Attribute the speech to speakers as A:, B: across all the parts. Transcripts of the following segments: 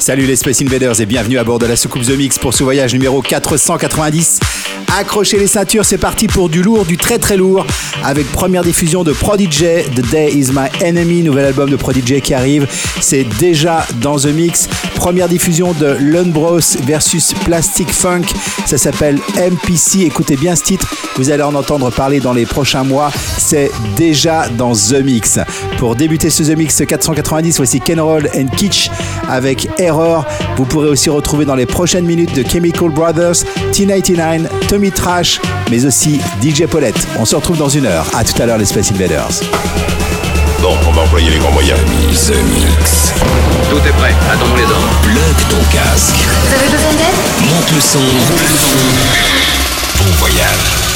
A: Salut les Space Invaders et bienvenue à bord de la soucoupe The Mix pour ce voyage numéro 490. Accrochez les ceintures, c'est parti pour du lourd, du très très lourd, avec première diffusion de Prodigy, The Day Is My Enemy, nouvel album de Prodigy qui arrive, c'est déjà dans The Mix. Première diffusion de Lund Bros versus Plastic Funk, ça s'appelle MPC, écoutez bien ce titre, vous allez en entendre parler dans les prochains mois, c'est déjà dans The Mix. Pour débuter ce The Mix 490, voici Ken Roll and Kitsch avec Error. Vous pourrez aussi retrouver dans les prochaines minutes de Chemical Brothers, T99, Tommy Trash, mais aussi DJ Paulette. On se retrouve dans une heure. À tout à l'heure les Space Invaders.
B: Bon, on va employer les grands moyens.
C: The Mix.
D: Tout est prêt, attendons les ordres.
C: Plug ton casque.
E: Vous avez besoin d'aide?
C: Monte le son. Roule le son. Bon voyage.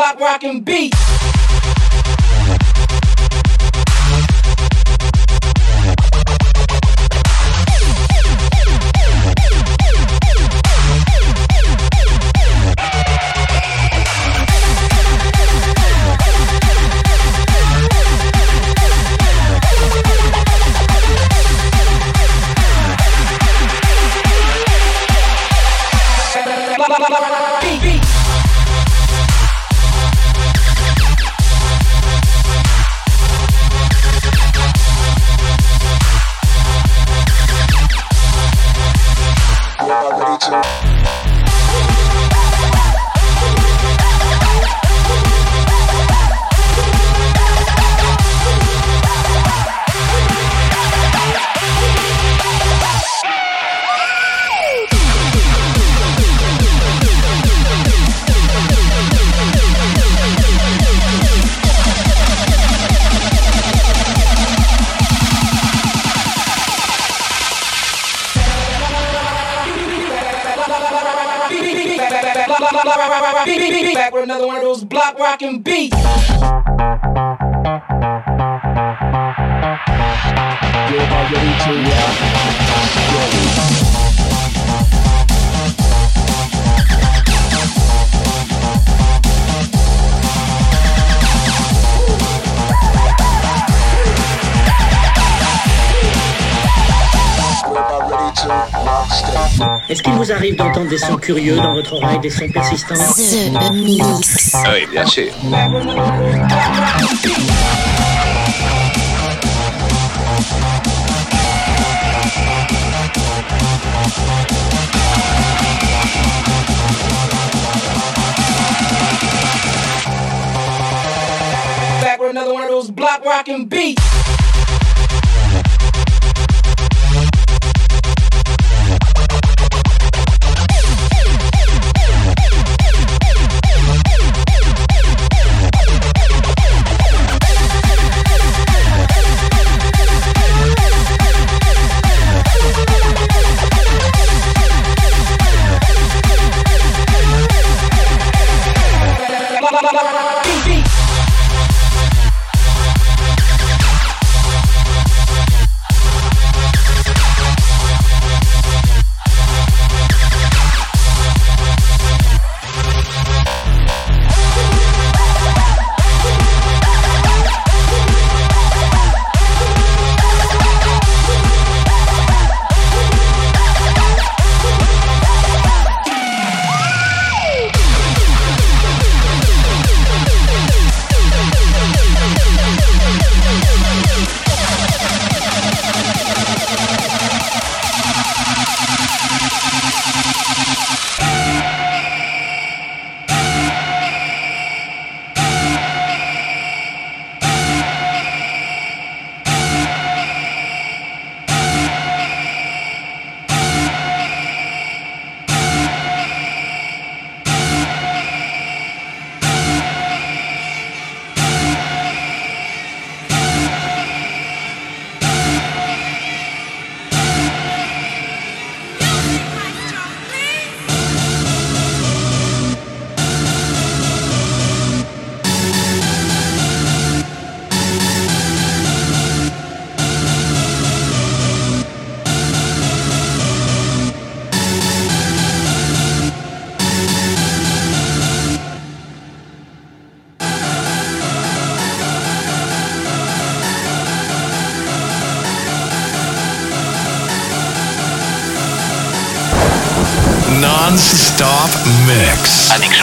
F: rock and beat
G: des sons curieux dans votre oreille, des sons persistants.
H: Ah oui, bien sûr.
F: Back with another one of those block rockin' beats.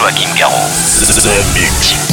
H: Joachim Garraud.
I: The Mix.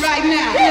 I: Right
F: now.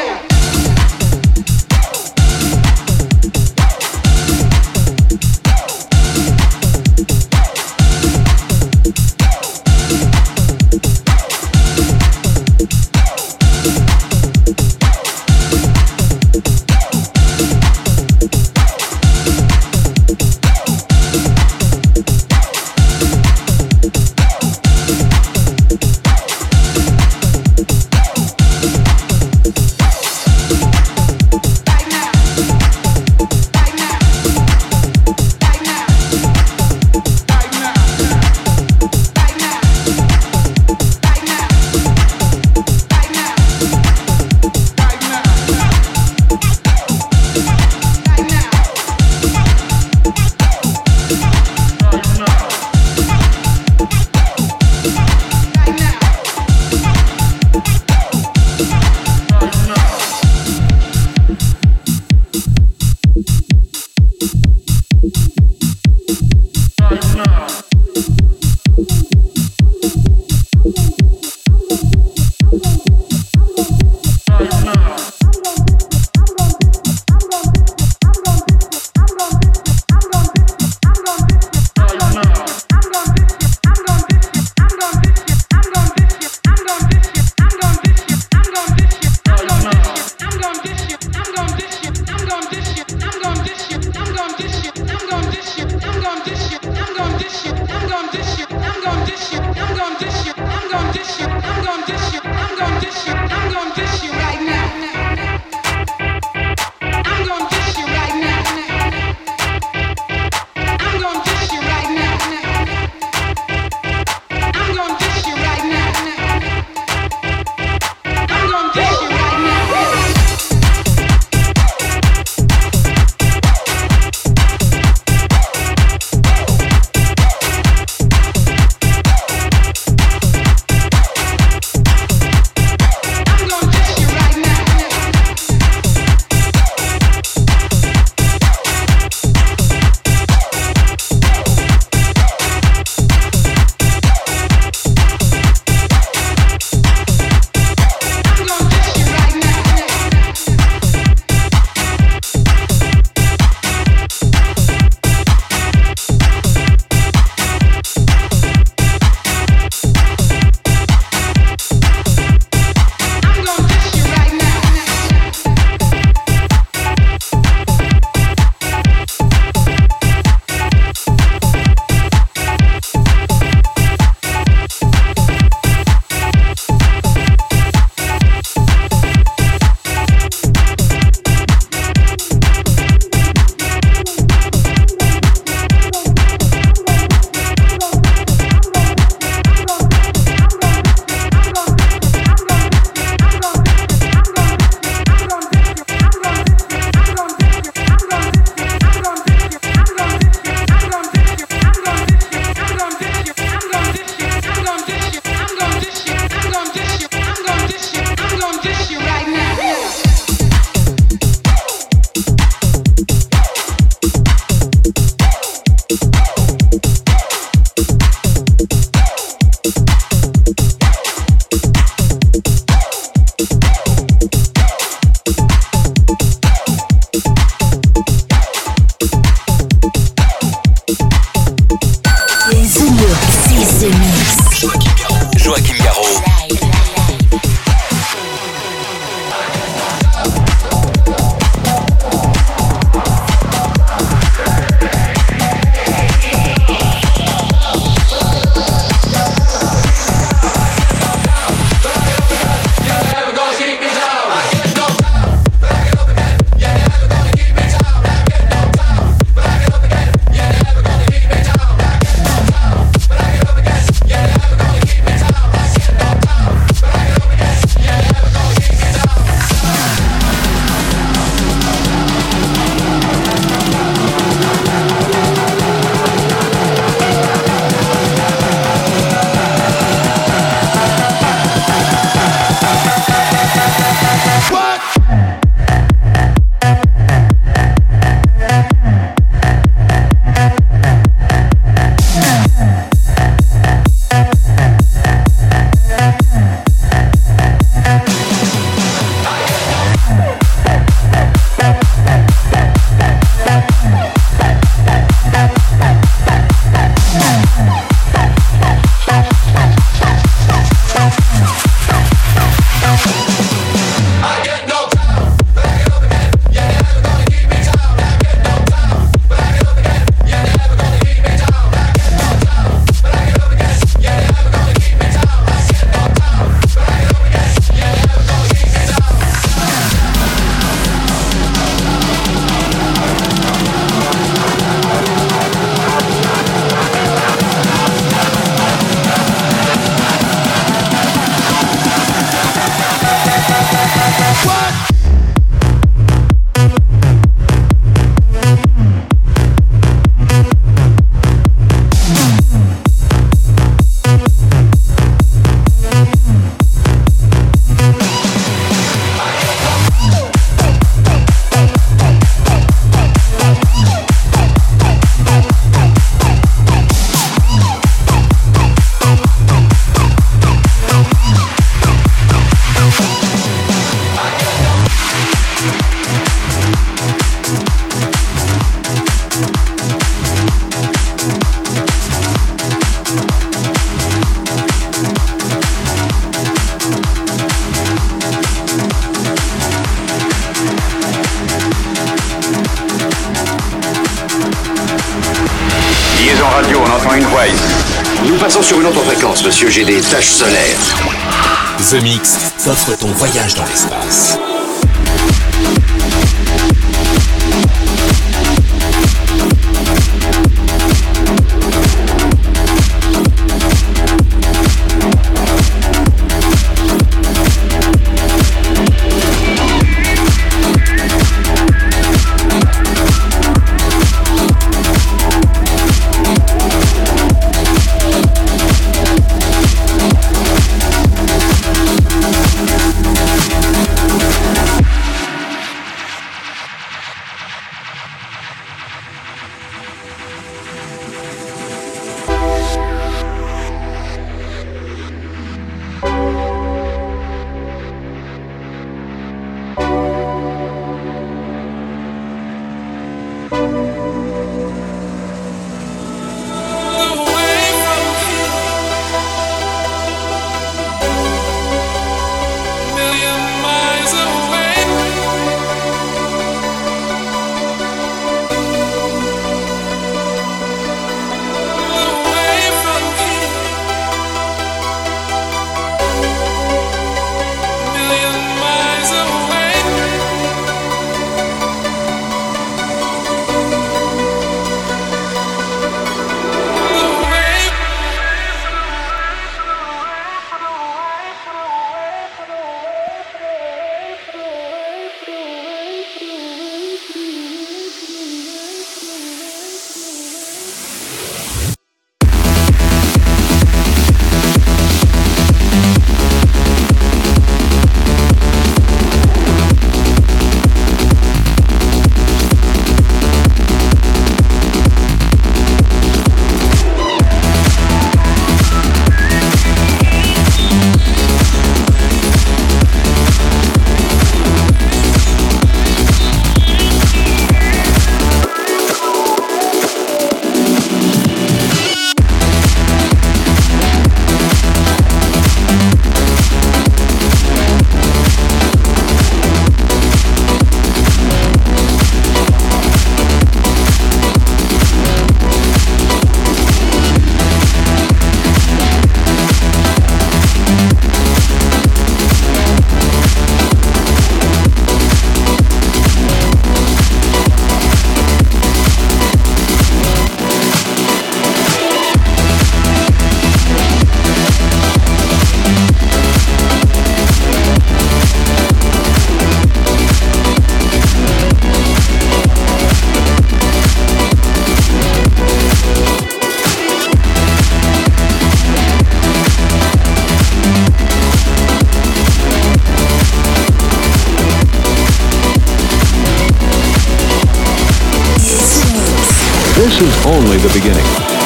J: Only the beginning.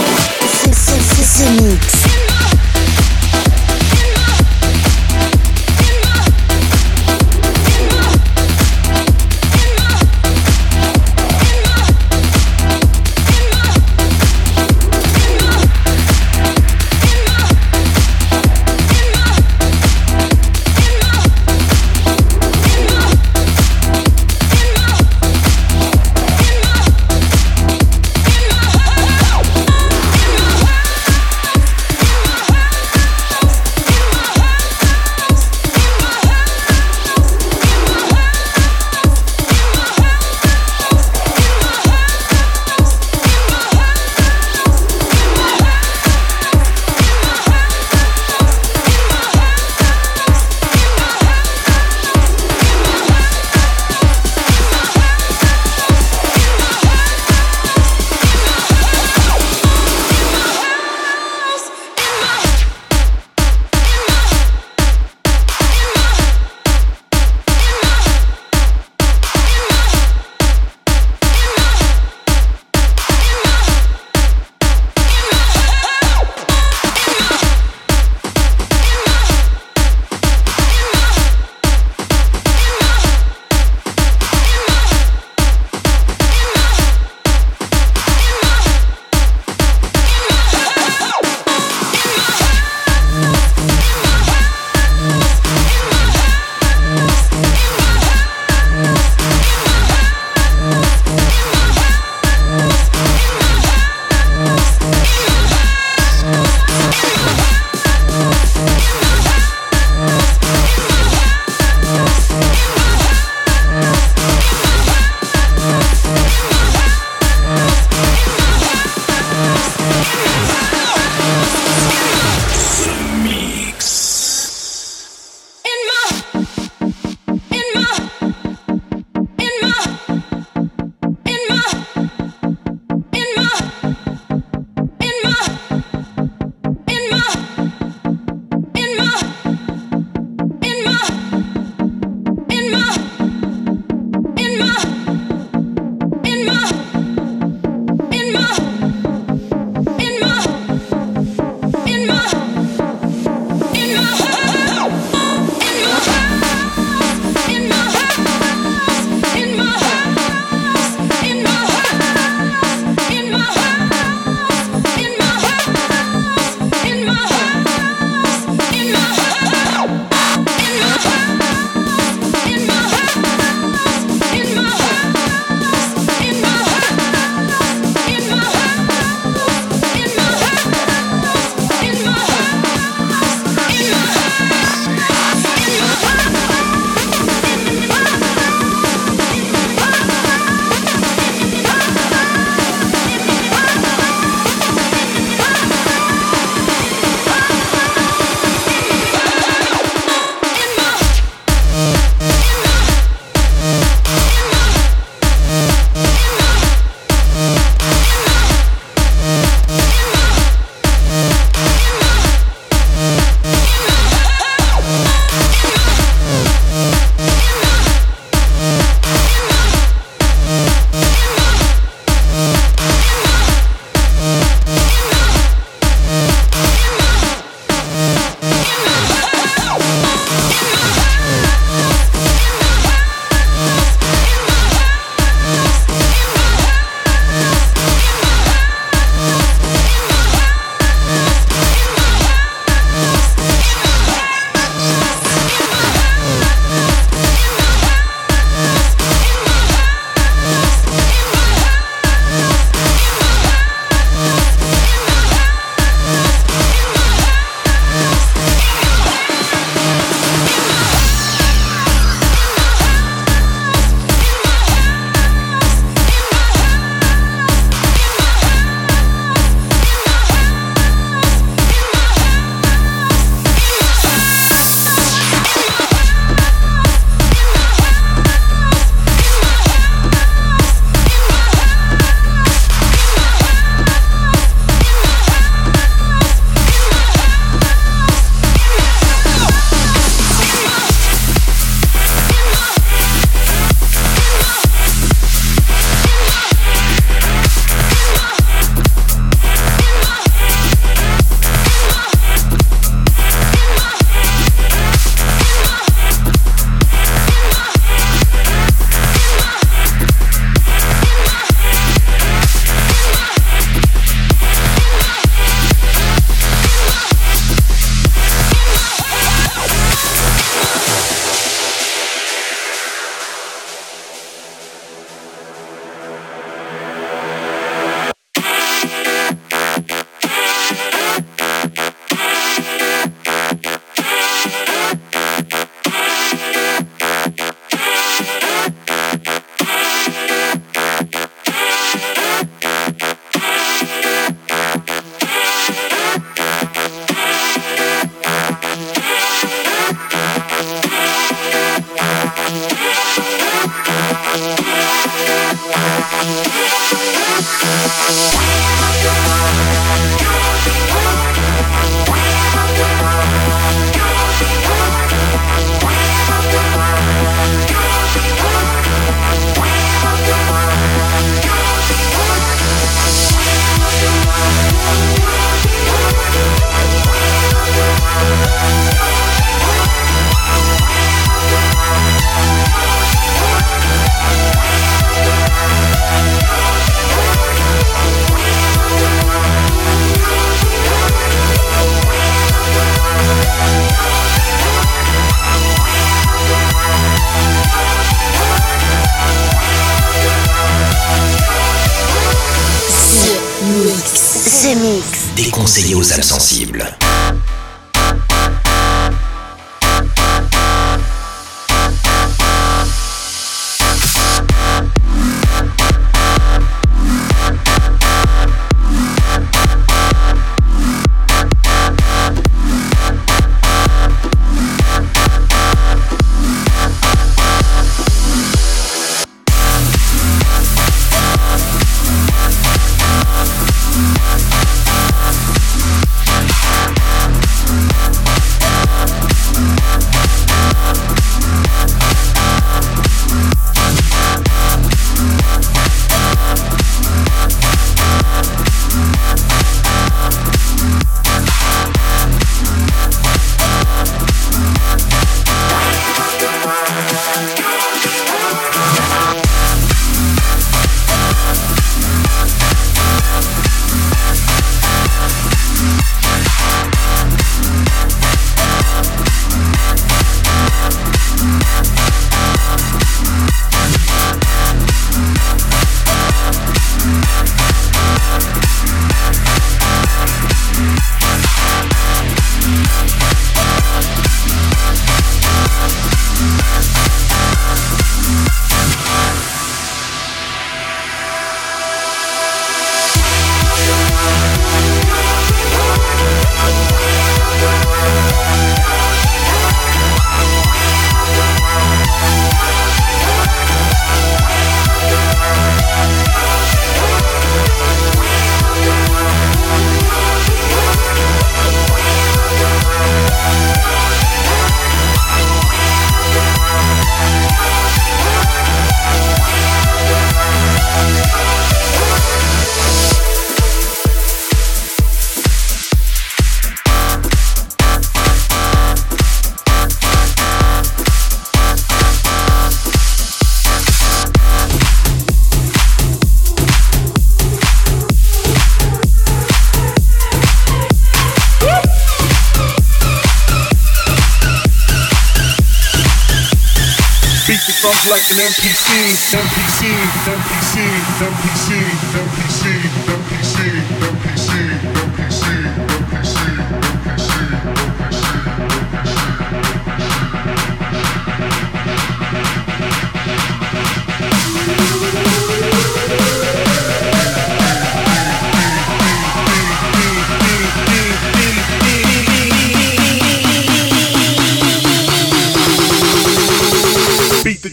C: Like an NPC, NPC, NPC, NPC, NPC, NPC, NPC,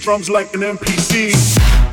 C: drums like an NPC.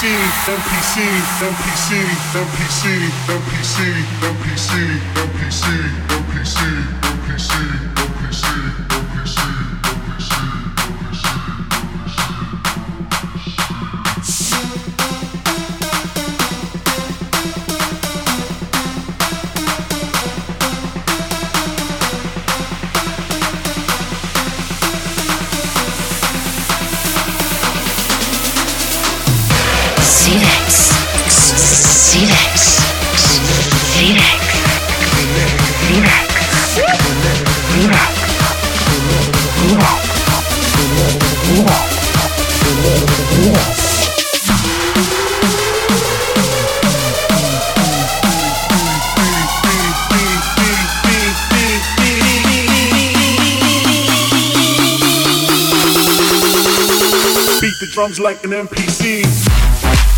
C: NPC, NPC, NPC, NPC, NPC, NPC, NPC, NPC, NPC, drums like an NPC.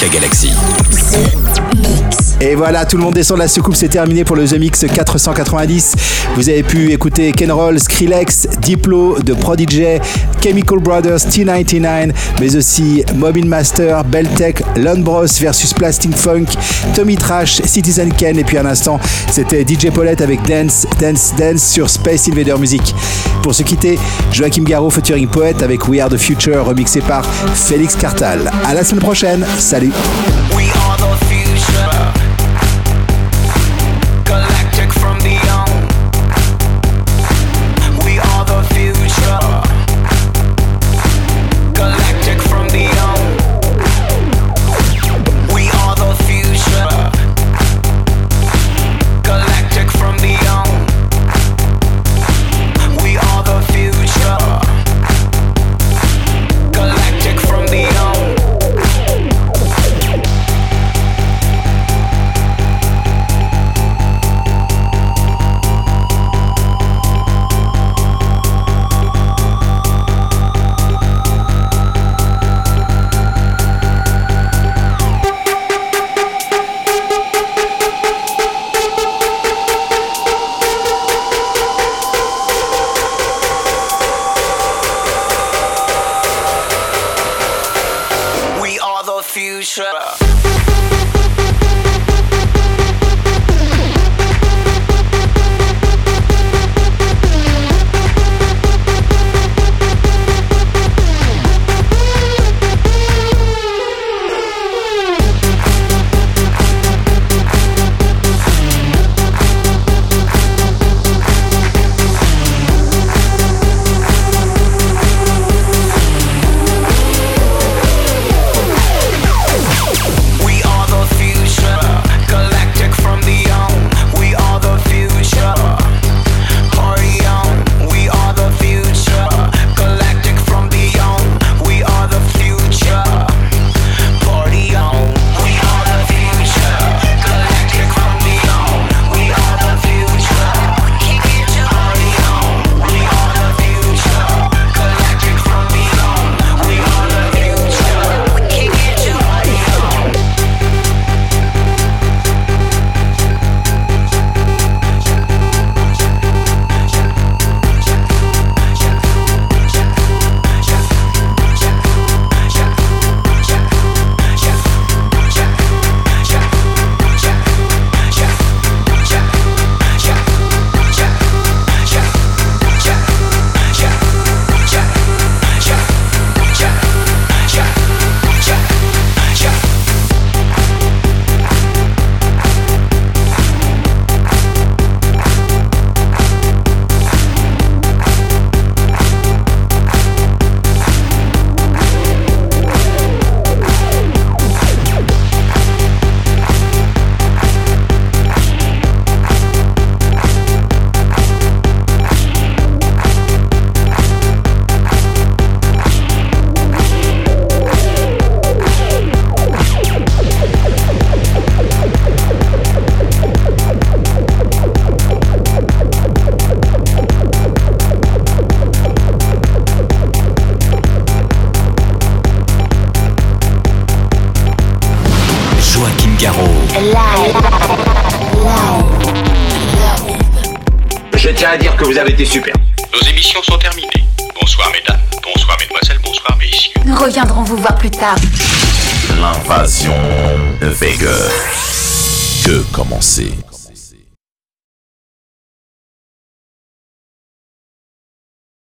J: 1 dans
K: tout le monde descend de la soucoupe, c'est terminé pour le The Mix 490. Vous avez pu écouter Ken Roll, Skrillex, Diplo, de Prodigy, Chemical Brothers, T99, mais aussi Mobile Master, Beltec, Lone Bros versus Plastic Funk, Tommy Trash, Citizen Ken, et puis un instant, c'était DJ Paulette avec Dance, Dance, Dance sur Space Invader Music. Pour se quitter, Joachim Garraud featuring Poète avec We Are the Future, remixé par Félix Cartal. À la semaine prochaine, salut!